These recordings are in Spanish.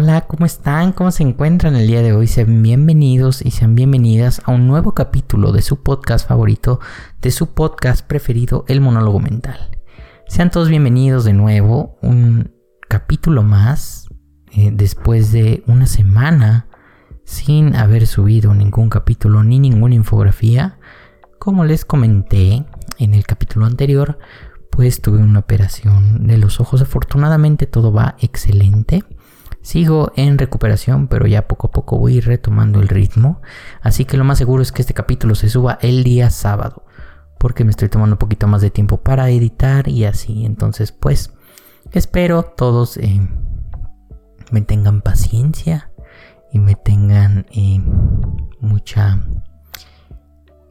Hola, ¿cómo están? ¿Cómo se encuentran el día de hoy? Sean bienvenidos y sean bienvenidas a un nuevo capítulo de su podcast favorito, de su podcast preferido, El Monólogo Mental. Sean todos bienvenidos de nuevo, un capítulo más, eh, después de una semana sin haber subido ningún capítulo ni ninguna infografía. Como les comenté en el capítulo anterior, pues tuve una operación de los ojos. Afortunadamente todo va excelente. Sigo en recuperación, pero ya poco a poco voy retomando el ritmo. Así que lo más seguro es que este capítulo se suba el día sábado. Porque me estoy tomando un poquito más de tiempo para editar y así. Entonces, pues, espero todos eh, me tengan paciencia y me tengan eh, mucha,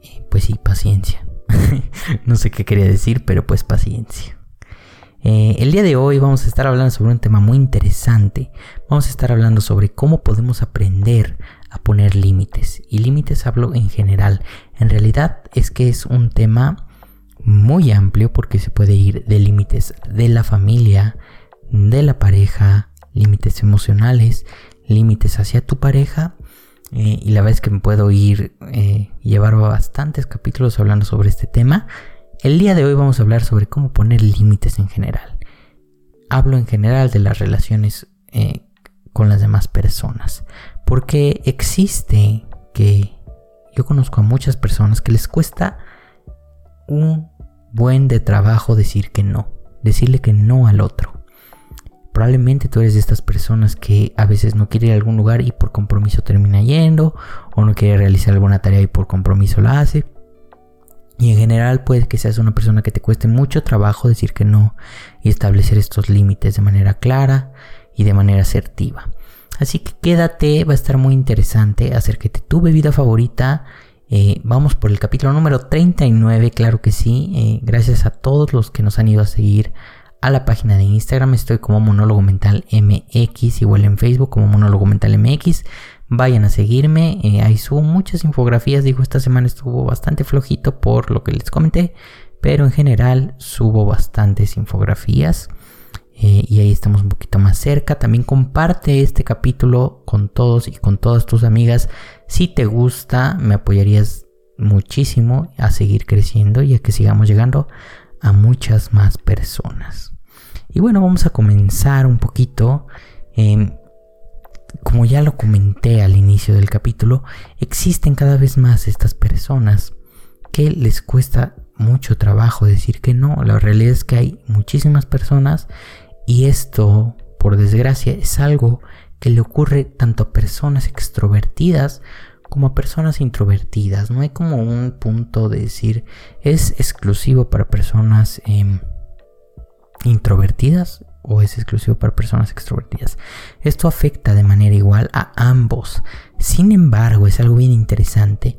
eh, pues sí, paciencia. no sé qué quería decir, pero pues paciencia. Eh, el día de hoy vamos a estar hablando sobre un tema muy interesante. Vamos a estar hablando sobre cómo podemos aprender a poner límites. Y límites hablo en general. En realidad es que es un tema muy amplio porque se puede ir de límites de la familia, de la pareja, límites emocionales, límites hacia tu pareja. Eh, y la verdad es que me puedo ir eh, llevar bastantes capítulos hablando sobre este tema. El día de hoy vamos a hablar sobre cómo poner límites en general. Hablo en general de las relaciones eh, con las demás personas. Porque existe que yo conozco a muchas personas que les cuesta un buen de trabajo decir que no. Decirle que no al otro. Probablemente tú eres de estas personas que a veces no quiere ir a algún lugar y por compromiso termina yendo, o no quiere realizar alguna tarea y por compromiso la hace. Y en general puede que seas una persona que te cueste mucho trabajo decir que no y establecer estos límites de manera clara y de manera asertiva. Así que quédate, va a estar muy interesante acércate tu bebida favorita. Eh, vamos por el capítulo número 39, claro que sí. Eh, gracias a todos los que nos han ido a seguir a la página de Instagram. Estoy como Monólogo Mental MX, igual en Facebook como Monólogo Mental MX. Vayan a seguirme, eh, ahí subo muchas infografías. Digo, esta semana estuvo bastante flojito por lo que les comenté, pero en general subo bastantes infografías. Eh, y ahí estamos un poquito más cerca. También comparte este capítulo con todos y con todas tus amigas. Si te gusta, me apoyarías muchísimo a seguir creciendo y a que sigamos llegando a muchas más personas. Y bueno, vamos a comenzar un poquito. Em, como ya lo comenté al inicio del capítulo, existen cada vez más estas personas que les cuesta mucho trabajo decir que no. La realidad es que hay muchísimas personas y esto, por desgracia, es algo que le ocurre tanto a personas extrovertidas como a personas introvertidas. No hay como un punto de decir es exclusivo para personas em, introvertidas o es exclusivo para personas extrovertidas. Esto afecta de manera igual a ambos. Sin embargo, es algo bien interesante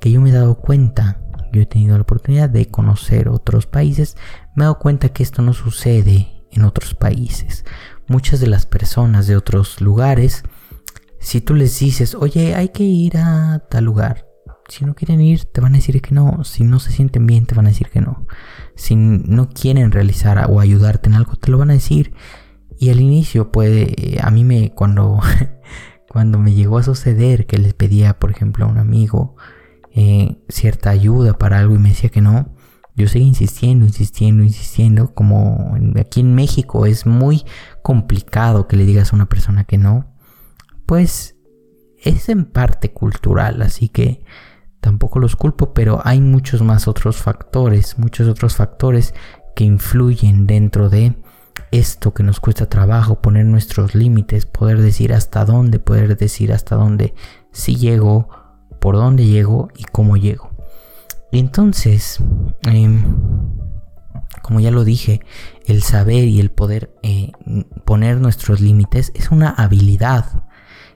que yo me he dado cuenta. Yo he tenido la oportunidad de conocer otros países. Me he dado cuenta que esto no sucede en otros países. Muchas de las personas de otros lugares si tú les dices, oye, hay que ir a tal lugar, si no quieren ir, te van a decir que no. Si no se sienten bien, te van a decir que no. Si no quieren realizar o ayudarte en algo, te lo van a decir. Y al inicio puede, a mí me, cuando, cuando me llegó a suceder que les pedía, por ejemplo, a un amigo eh, cierta ayuda para algo y me decía que no, yo seguí insistiendo, insistiendo, insistiendo. Como aquí en México es muy complicado que le digas a una persona que no pues es en parte cultural, así que tampoco los culpo, pero hay muchos más otros factores, muchos otros factores que influyen dentro de esto que nos cuesta trabajo, poner nuestros límites, poder decir hasta dónde, poder decir hasta dónde si llego, por dónde llego y cómo llego. entonces, em, como ya lo dije, el saber y el poder eh, poner nuestros límites es una habilidad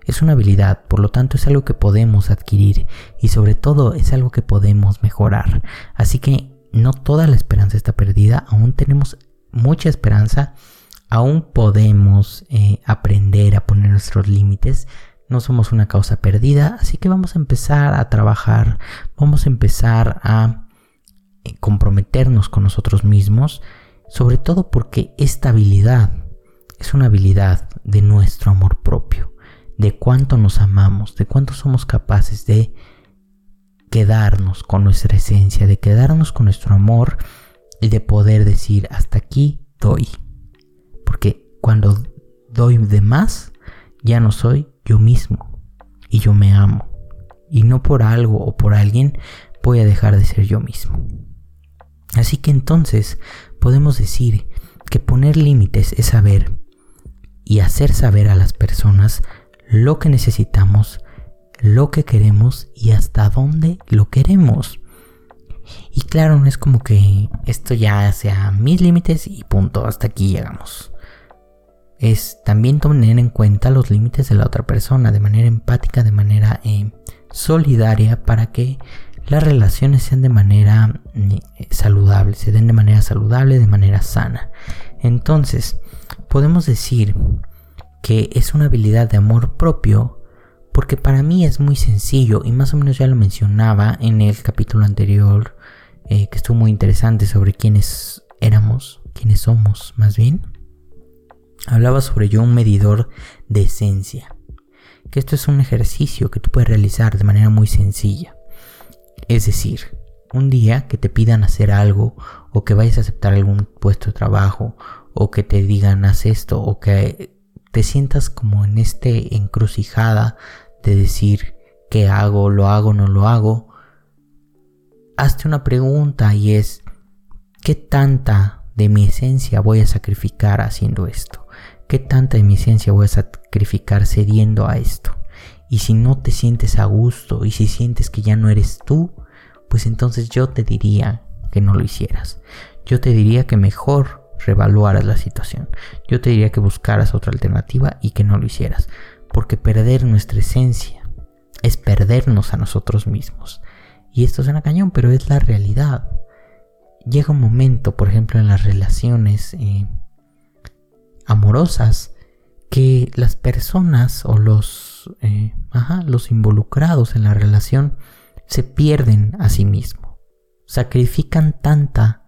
es una habilidad, por lo tanto es algo que podemos adquirir y sobre todo es algo que podemos mejorar. Así que no toda la esperanza está perdida, aún tenemos mucha esperanza, aún podemos eh, aprender a poner nuestros límites. No somos una causa perdida, así que vamos a empezar a trabajar, vamos a empezar a eh, comprometernos con nosotros mismos, sobre todo porque esta habilidad es una habilidad de nuestro amor propio, de cuánto nos amamos, de cuánto somos capaces de quedarnos con nuestra esencia, de quedarnos con nuestro amor y de poder decir hasta aquí doy. Porque cuando doy de más, ya no soy yo mismo y yo me amo. Y no por algo o por alguien voy a dejar de ser yo mismo. Así que entonces podemos decir que poner límites es saber y hacer saber a las personas lo que necesitamos lo que queremos y hasta dónde lo queremos. Y claro, no es como que esto ya sea mis límites y punto, hasta aquí llegamos. Es también tener en cuenta los límites de la otra persona de manera empática, de manera eh, solidaria, para que las relaciones sean de manera eh, saludable, se den de manera saludable, de manera sana. Entonces, podemos decir que es una habilidad de amor propio porque para mí es muy sencillo y más o menos ya lo mencionaba en el capítulo anterior eh, que estuvo muy interesante sobre quiénes éramos, quiénes somos más bien. Hablaba sobre yo un medidor de esencia. Que esto es un ejercicio que tú puedes realizar de manera muy sencilla. Es decir, un día que te pidan hacer algo o que vayas a aceptar algún puesto de trabajo o que te digan haz esto o que te sientas como en este encrucijada de decir qué hago, lo hago, no lo hago, hazte una pregunta y es, ¿qué tanta de mi esencia voy a sacrificar haciendo esto? ¿Qué tanta de mi esencia voy a sacrificar cediendo a esto? Y si no te sientes a gusto y si sientes que ya no eres tú, pues entonces yo te diría que no lo hicieras. Yo te diría que mejor revaluaras la situación. Yo te diría que buscaras otra alternativa y que no lo hicieras. Porque perder nuestra esencia es perdernos a nosotros mismos. Y esto suena cañón, pero es la realidad. Llega un momento, por ejemplo, en las relaciones eh, amorosas, que las personas o los, eh, los involucrados en la relación se pierden a sí mismos. Sacrifican tanta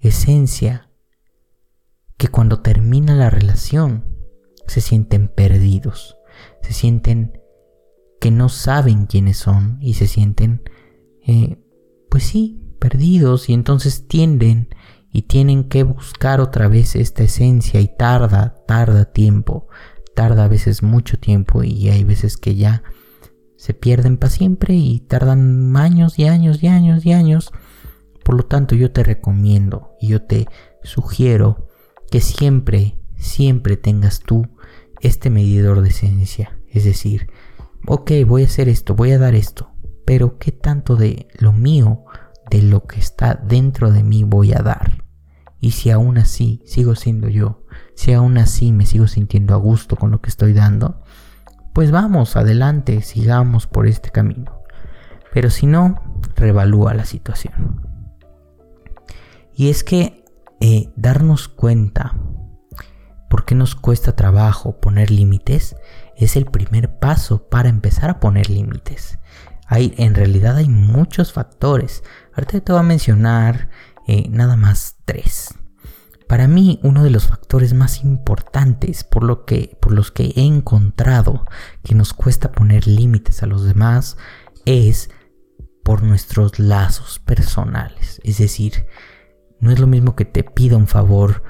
esencia que cuando termina la relación se sienten perdidos, se sienten que no saben quiénes son y se sienten, eh, pues sí, perdidos y entonces tienden y tienen que buscar otra vez esta esencia y tarda, tarda tiempo, tarda a veces mucho tiempo y hay veces que ya se pierden para siempre y tardan años y años y años y años. Por lo tanto, yo te recomiendo y yo te sugiero que siempre, siempre tengas tú este medidor de esencia. Es decir, ok, voy a hacer esto, voy a dar esto, pero ¿qué tanto de lo mío, de lo que está dentro de mí voy a dar? Y si aún así sigo siendo yo, si aún así me sigo sintiendo a gusto con lo que estoy dando, pues vamos, adelante, sigamos por este camino. Pero si no, revalúa la situación. Y es que eh, darnos cuenta por qué nos cuesta trabajo poner límites es el primer paso para empezar a poner límites. Hay, en realidad hay muchos factores. Ahorita te voy a mencionar eh, nada más tres. Para mí, uno de los factores más importantes por, lo que, por los que he encontrado que nos cuesta poner límites a los demás es por nuestros lazos personales. Es decir, no es lo mismo que te pida un favor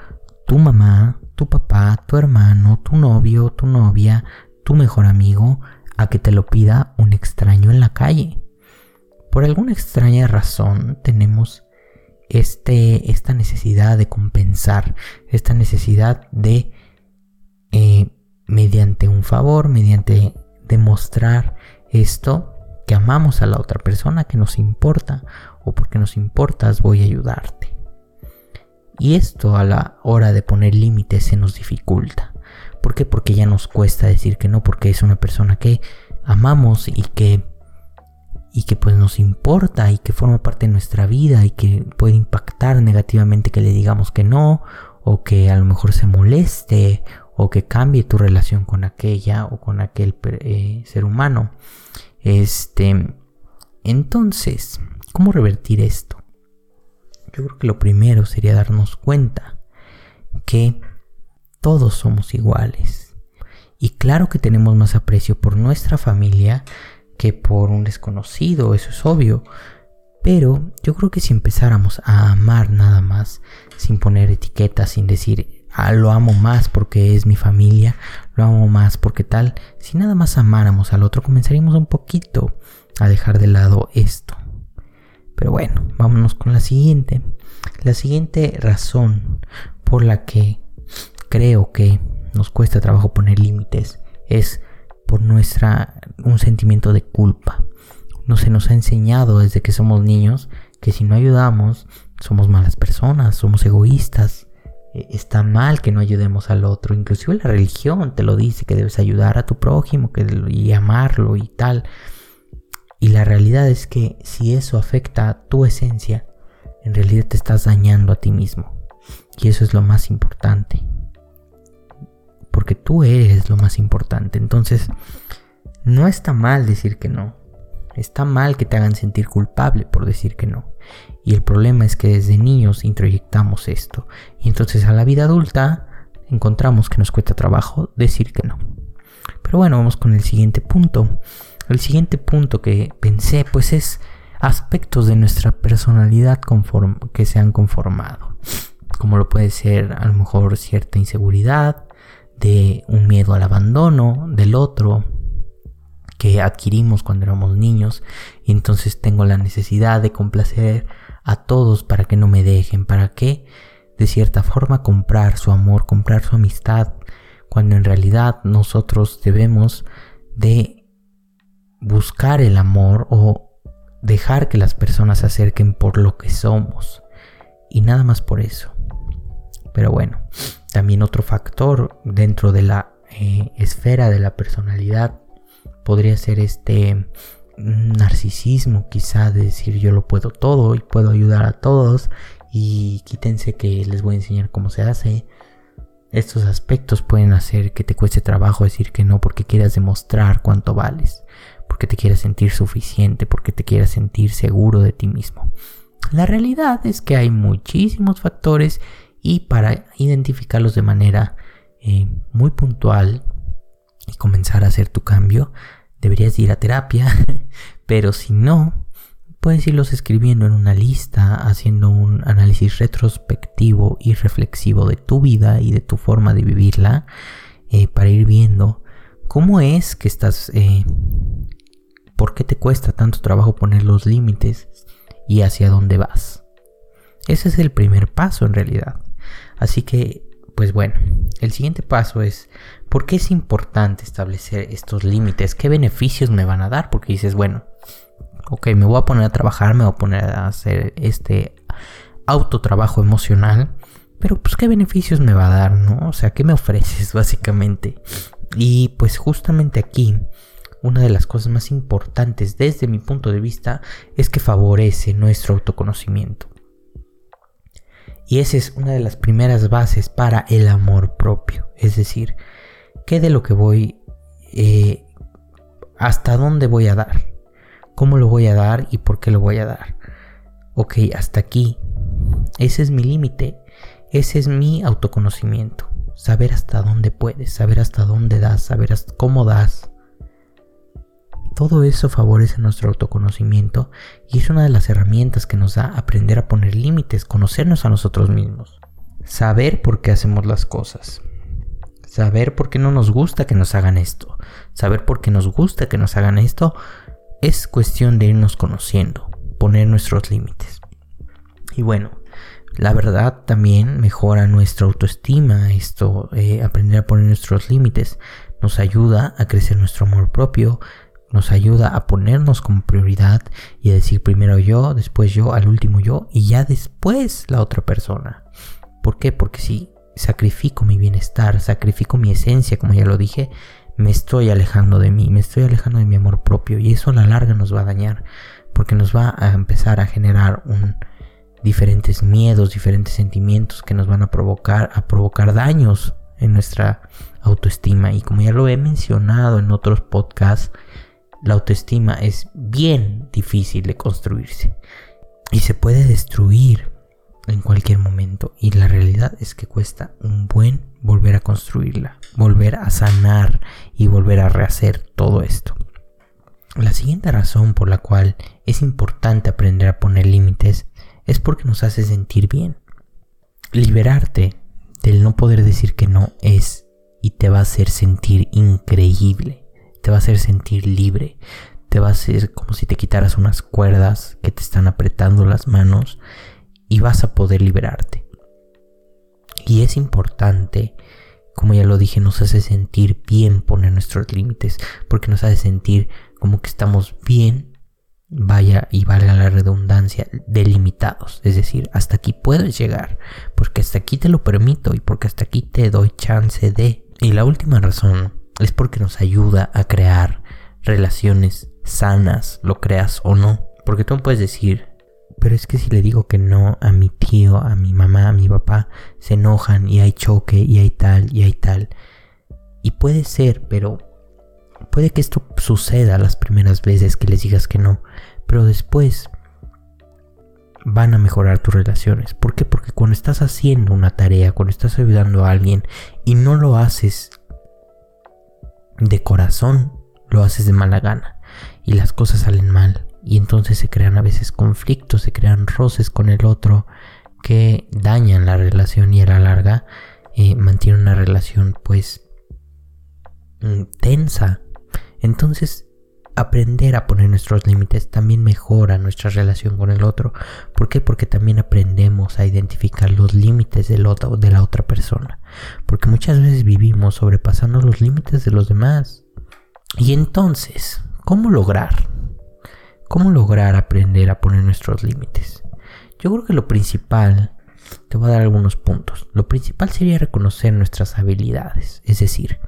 tu mamá, tu papá, tu hermano, tu novio, tu novia, tu mejor amigo, a que te lo pida un extraño en la calle. Por alguna extraña razón tenemos este, esta necesidad de compensar, esta necesidad de, eh, mediante un favor, mediante demostrar esto, que amamos a la otra persona, que nos importa, o porque nos importas voy a ayudarte. Y esto a la hora de poner límites se nos dificulta. ¿Por qué? Porque ya nos cuesta decir que no, porque es una persona que amamos y que y que pues nos importa y que forma parte de nuestra vida y que puede impactar negativamente que le digamos que no o que a lo mejor se moleste o que cambie tu relación con aquella o con aquel eh, ser humano. Este, entonces, ¿cómo revertir esto? Yo creo que lo primero sería darnos cuenta que todos somos iguales. Y claro que tenemos más aprecio por nuestra familia que por un desconocido, eso es obvio. Pero yo creo que si empezáramos a amar nada más, sin poner etiquetas, sin decir, ah, lo amo más porque es mi familia, lo amo más porque tal, si nada más amáramos al otro, comenzaríamos un poquito a dejar de lado esto. Pero bueno, vámonos con la siguiente. La siguiente razón por la que creo que nos cuesta trabajo poner límites es por nuestra un sentimiento de culpa. No se nos ha enseñado desde que somos niños que si no ayudamos somos malas personas, somos egoístas. E, está mal que no ayudemos al otro. Inclusive la religión te lo dice que debes ayudar a tu prójimo que, y amarlo y tal. Y la realidad es que si eso afecta a tu esencia, en realidad te estás dañando a ti mismo. Y eso es lo más importante. Porque tú eres lo más importante. Entonces, no está mal decir que no. Está mal que te hagan sentir culpable por decir que no. Y el problema es que desde niños introyectamos esto. Y entonces a la vida adulta encontramos que nos cuesta trabajo decir que no. Pero bueno, vamos con el siguiente punto. El siguiente punto que pensé pues es aspectos de nuestra personalidad que se han conformado. Como lo puede ser a lo mejor cierta inseguridad, de un miedo al abandono del otro, que adquirimos cuando éramos niños y entonces tengo la necesidad de complacer a todos para que no me dejen, para que de cierta forma comprar su amor, comprar su amistad, cuando en realidad nosotros debemos de buscar el amor o dejar que las personas se acerquen por lo que somos y nada más por eso. Pero bueno, también otro factor dentro de la eh, esfera de la personalidad podría ser este narcisismo quizá de decir yo lo puedo todo y puedo ayudar a todos y quítense que les voy a enseñar cómo se hace. Estos aspectos pueden hacer que te cueste trabajo decir que no porque quieras demostrar cuánto vales, porque te quieras sentir suficiente, porque te quieras sentir seguro de ti mismo. La realidad es que hay muchísimos factores y para identificarlos de manera eh, muy puntual y comenzar a hacer tu cambio, deberías ir a terapia, pero si no, puedes irlos escribiendo en una lista, haciendo un análisis retrospectivo y reflexivo de tu vida y de tu forma de vivirla, eh, para ir viendo cómo es que estás, eh, por qué te cuesta tanto trabajo poner los límites y hacia dónde vas. Ese es el primer paso en realidad. Así que, pues bueno, el siguiente paso es ¿Por qué es importante establecer estos límites? ¿Qué beneficios me van a dar? Porque dices, bueno, ok, me voy a poner a trabajar, me voy a poner a hacer este autotrabajo emocional, pero pues qué beneficios me va a dar, ¿no? O sea, ¿qué me ofreces básicamente? Y pues justamente aquí, una de las cosas más importantes desde mi punto de vista es que favorece nuestro autoconocimiento. Y esa es una de las primeras bases para el amor propio, es decir, qué de lo que voy, eh, hasta dónde voy a dar, cómo lo voy a dar y por qué lo voy a dar. Ok, hasta aquí. Ese es mi límite, ese es mi autoconocimiento. Saber hasta dónde puedes, saber hasta dónde das, saber cómo das. Todo eso favorece nuestro autoconocimiento y es una de las herramientas que nos da aprender a poner límites, conocernos a nosotros mismos, saber por qué hacemos las cosas, Saber por qué no nos gusta que nos hagan esto. Saber por qué nos gusta que nos hagan esto es cuestión de irnos conociendo, poner nuestros límites. Y bueno, la verdad también mejora nuestra autoestima, esto, eh, aprender a poner nuestros límites, nos ayuda a crecer nuestro amor propio, nos ayuda a ponernos como prioridad y a decir primero yo, después yo, al último yo y ya después la otra persona. ¿Por qué? Porque si sacrifico mi bienestar, sacrifico mi esencia, como ya lo dije, me estoy alejando de mí, me estoy alejando de mi amor propio y eso a la larga nos va a dañar porque nos va a empezar a generar un diferentes miedos, diferentes sentimientos que nos van a provocar a provocar daños en nuestra autoestima y como ya lo he mencionado en otros podcasts, la autoestima es bien difícil de construirse y se puede destruir en cualquier momento y la realidad es que cuesta un buen volver a construirla, volver a sanar y volver a rehacer todo esto. La siguiente razón por la cual es importante aprender a poner límites es porque nos hace sentir bien. Liberarte del no poder decir que no es y te va a hacer sentir increíble, te va a hacer sentir libre, te va a hacer como si te quitaras unas cuerdas que te están apretando las manos y vas a poder liberarte. Y es importante, como ya lo dije, nos hace sentir bien poner nuestros límites, porque nos hace sentir como que estamos bien, vaya y valga la redundancia, delimitados. Es decir, hasta aquí puedes llegar, porque hasta aquí te lo permito y porque hasta aquí te doy chance de. Y la última razón es porque nos ayuda a crear relaciones sanas, lo creas o no. Porque tú puedes decir, pero es que si le digo que no a mi tío, a mi mamá, a mi papá, se enojan y hay choque y hay tal y hay tal. Y puede ser, pero puede que esto suceda las primeras veces que les digas que no, pero después van a mejorar tus relaciones. ¿Por qué? Porque cuando estás haciendo una tarea, cuando estás ayudando a alguien y no lo haces de corazón, lo haces de mala gana y las cosas salen mal y entonces se crean a veces conflictos, se crean roces con el otro que dañan la relación y a la larga eh, mantienen una relación pues mm, tensa. Entonces aprender a poner nuestros límites también mejora nuestra relación con el otro. ¿Por qué? Porque también aprendemos a identificar los límites del otro, de la otra persona. Porque muchas veces vivimos sobrepasando los límites de los demás. Y entonces, ¿cómo lograr ¿Cómo lograr aprender a poner nuestros límites? Yo creo que lo principal, te voy a dar algunos puntos. Lo principal sería reconocer nuestras habilidades. Es decir,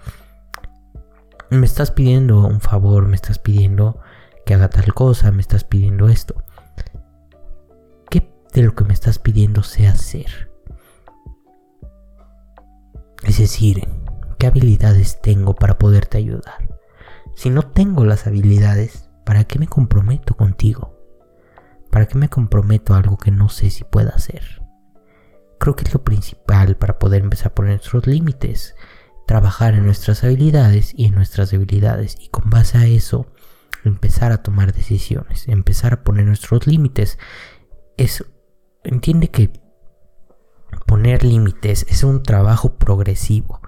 me estás pidiendo un favor, me estás pidiendo que haga tal cosa, me estás pidiendo esto. ¿Qué de lo que me estás pidiendo sé hacer? Es decir, ¿qué habilidades tengo para poderte ayudar? Si no tengo las habilidades, ¿Para qué me comprometo contigo? ¿Para qué me comprometo a algo que no sé si pueda hacer? Creo que es lo principal para poder empezar a poner nuestros límites, trabajar en nuestras habilidades y en nuestras debilidades y con base a eso empezar a tomar decisiones, empezar a poner nuestros límites. Es entiende que poner límites es un trabajo progresivo.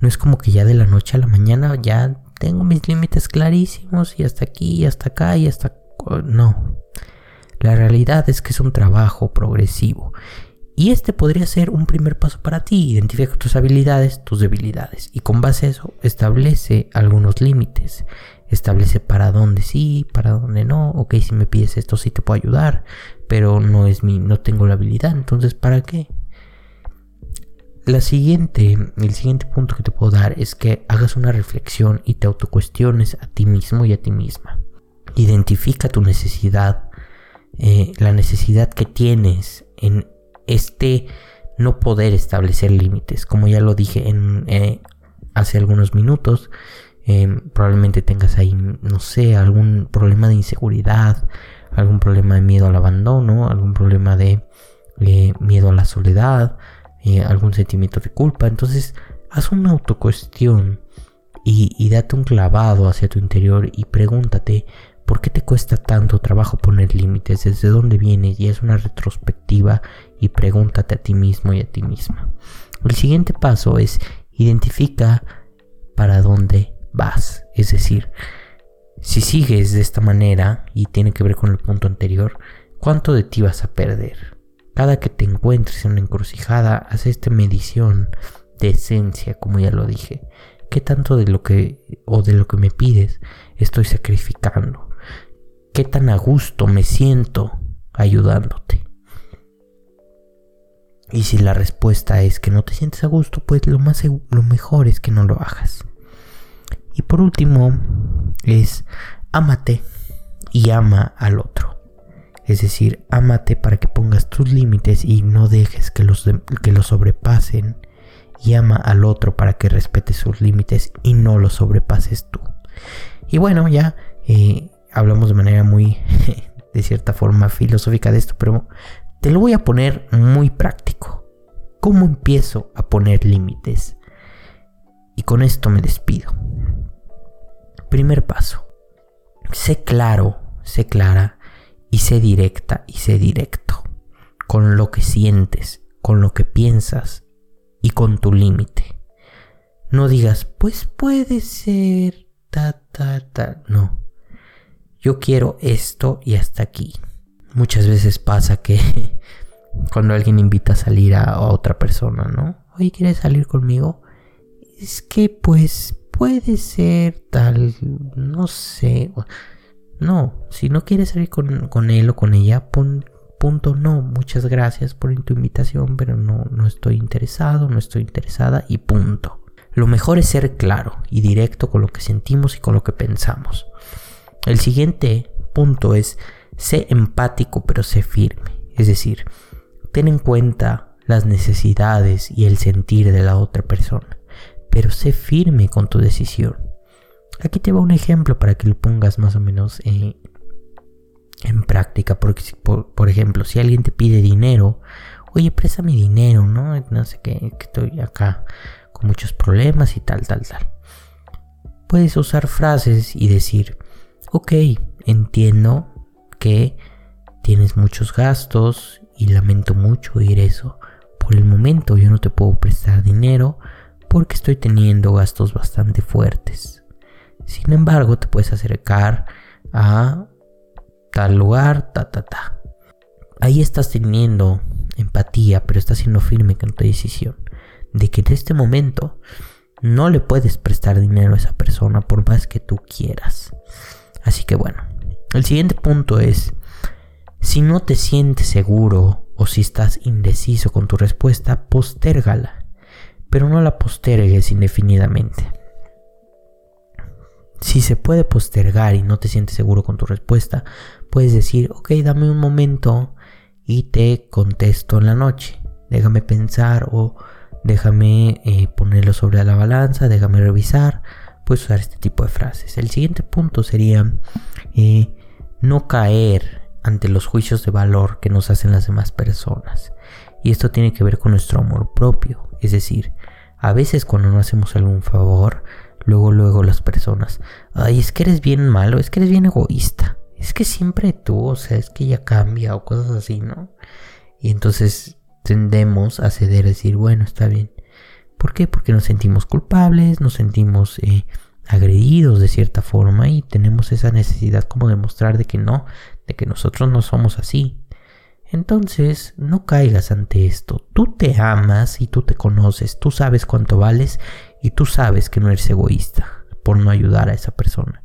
No es como que ya de la noche a la mañana ya tengo mis límites clarísimos y hasta aquí y hasta acá y hasta... No. La realidad es que es un trabajo progresivo. Y este podría ser un primer paso para ti. Identifica tus habilidades, tus debilidades. Y con base a eso, establece algunos límites. Establece para dónde sí, para dónde no. Ok, si me pides esto sí te puedo ayudar. Pero no es mi, no tengo la habilidad. Entonces, ¿para qué? La siguiente, el siguiente punto que te puedo dar es que hagas una reflexión y te autocuestiones a ti mismo y a ti misma. Identifica tu necesidad, eh, la necesidad que tienes en este no poder establecer límites. Como ya lo dije en, eh, hace algunos minutos, eh, probablemente tengas ahí, no sé, algún problema de inseguridad, algún problema de miedo al abandono, algún problema de miedo a la soledad, eh, algún sentimiento de culpa. Entonces, haz una autocuestión y, y date un clavado hacia tu interior y pregúntate por qué te cuesta tanto trabajo poner límites, desde dónde vienes y es una retrospectiva y pregúntate a ti mismo y a ti misma. El siguiente paso es identifica para dónde vas, es decir, si sigues de esta manera y tiene que ver con el punto anterior, ¿cuánto de ti vas a perder? Cada que te encuentres en una encrucijada, haz esta medición de esencia, como ya lo dije. ¿Qué tanto de lo que o de lo que me pides estoy sacrificando? ¿Qué tan a gusto me siento ayudándote? Y si la respuesta es que no te sientes a gusto, pues lo más lo mejor es que no lo hagas. Y por último es ámate y ama al otro. Es decir, ámate para que pongas tus límites y no dejes que los, que los sobrepasen. Y ama al otro para que respete sus límites y no los sobrepases tú. Y bueno, ya eh, hablamos de manera muy, de cierta forma, filosófica de esto, pero Te lo voy a poner muy práctico. ¿Cómo empiezo a poner límites? Y con esto me despido. Primer paso. Sé claro, sé clara y sé directa y sé directo con lo que sientes, con lo que piensas y con tu límite. No digas, pues puede ser, ta, ta, ta. No. Yo quiero esto y hasta aquí. Muchas veces pasa que cuando alguien invita a salir a, otra persona, ¿no? Oye, ¿quieres salir conmigo? Es que pues puede ser tal, no sé. No, si no quieres salir con, con él o con ella, pon punto no, muchas gracias por tu invitación, pero no, no estoy interesado, no estoy interesada y punto. Lo mejor es ser claro y directo con lo que sentimos y con lo que pensamos. El siguiente punto es sé empático pero sé firme. Es decir, ten en cuenta las necesidades y el sentir de la otra persona, pero sé firme con tu decisión. Aquí te va un ejemplo para que lo pongas más o menos eh, en práctica. Porque, por, ejemplo, si alguien te pide dinero, oye, préstame dinero, ¿no? No sé qué, que estoy acá con muchos problemas y tal, tal, tal. Puedes usar frases y decir, ok, entiendo que tienes muchos gastos y lamento mucho oír eso. Por el momento yo no te puedo prestar dinero porque estoy teniendo gastos bastante fuertes. Sin embargo, te puedes acercar a tal lugar, ta, ta, ta. Ahí estás teniendo empatía, pero estás siendo firme con tu decisión de que en este momento no le puedes prestar dinero a esa persona por más que tú quieras. Así que bueno, el siguiente punto es, si no te sientes seguro o si estás indeciso con tu respuesta, postérgala, pero no la postergues indefinidamente. Si se puede postergar y no te sientes seguro con tu respuesta, puedes decir, ok, dame un momento y te contesto en la noche. Déjame pensar o déjame eh, ponerlo sobre la balanza, déjame revisar. Puedes usar este tipo de frases. El siguiente punto sería eh, no caer ante los juicios de valor que nos hacen las demás personas. Y esto tiene que ver con nuestro amor propio. Es decir, a veces cuando no hacemos algún favor, luego, luego las personas, ay, es que eres bien malo, es que eres bien egoísta es que siempre tú, o sea, es que ella cambia o cosas así, ¿no? Y entonces tendemos a ceder, a decir, bueno, está bien. ¿Por qué? Porque nos sentimos culpables, nos sentimos eh, agredidos de cierta forma y tenemos esa necesidad como de mostrar de que no, de que nosotros no somos así. Entonces, no caigas ante esto. Tú te amas y tú te conoces, tú sabes cuánto vales y tú sabes que no eres egoísta por no ayudar a esa persona.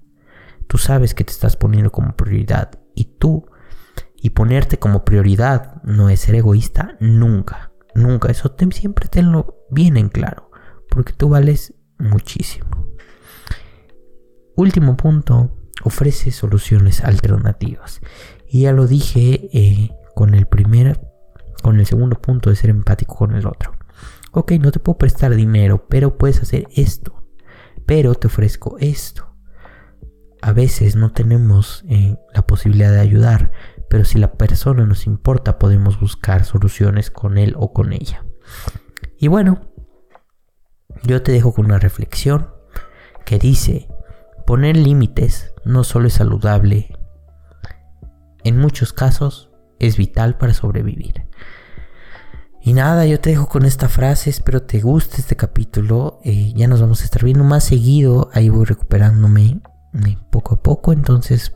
Tú sabes que te estás poniendo como prioridad y tú y ponerte como prioridad no es ser egoísta nunca, nunca. Eso siempre tenlo bien en claro, porque tú vales muchísimo. Último punto, ofrece soluciones alternativas. Y ya lo dije eh, con el primer, con el segundo punto de ser empático con el otro. Ok, no te puedo prestar dinero, pero puedes hacer esto. Pero te ofrezco esto a veces no tenemos eh, la posibilidad de ayudar, pero si la persona nos importa podemos buscar soluciones con él o con ella. Y bueno, yo te dejo con una reflexión que dice, poner límites no solo es saludable, en muchos casos es vital para sobrevivir. Y nada, yo te dejo con esta frase, espero te guste este capítulo, eh, ya nos vamos a estar viendo más seguido, ahí voy recuperándome poco a poco. Entonces,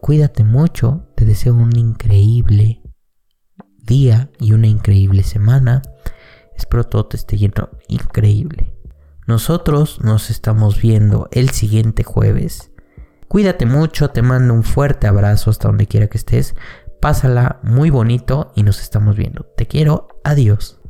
cuídate mucho. Te deseo un increíble día y una increíble semana. Espero todo te esté yendo increíble. Nosotros nos estamos viendo el siguiente jueves. Cuídate mucho, te mando un fuerte abrazo hasta donde quiera que estés. Pásala muy bonito y nos estamos viendo. Te quiero, adiós.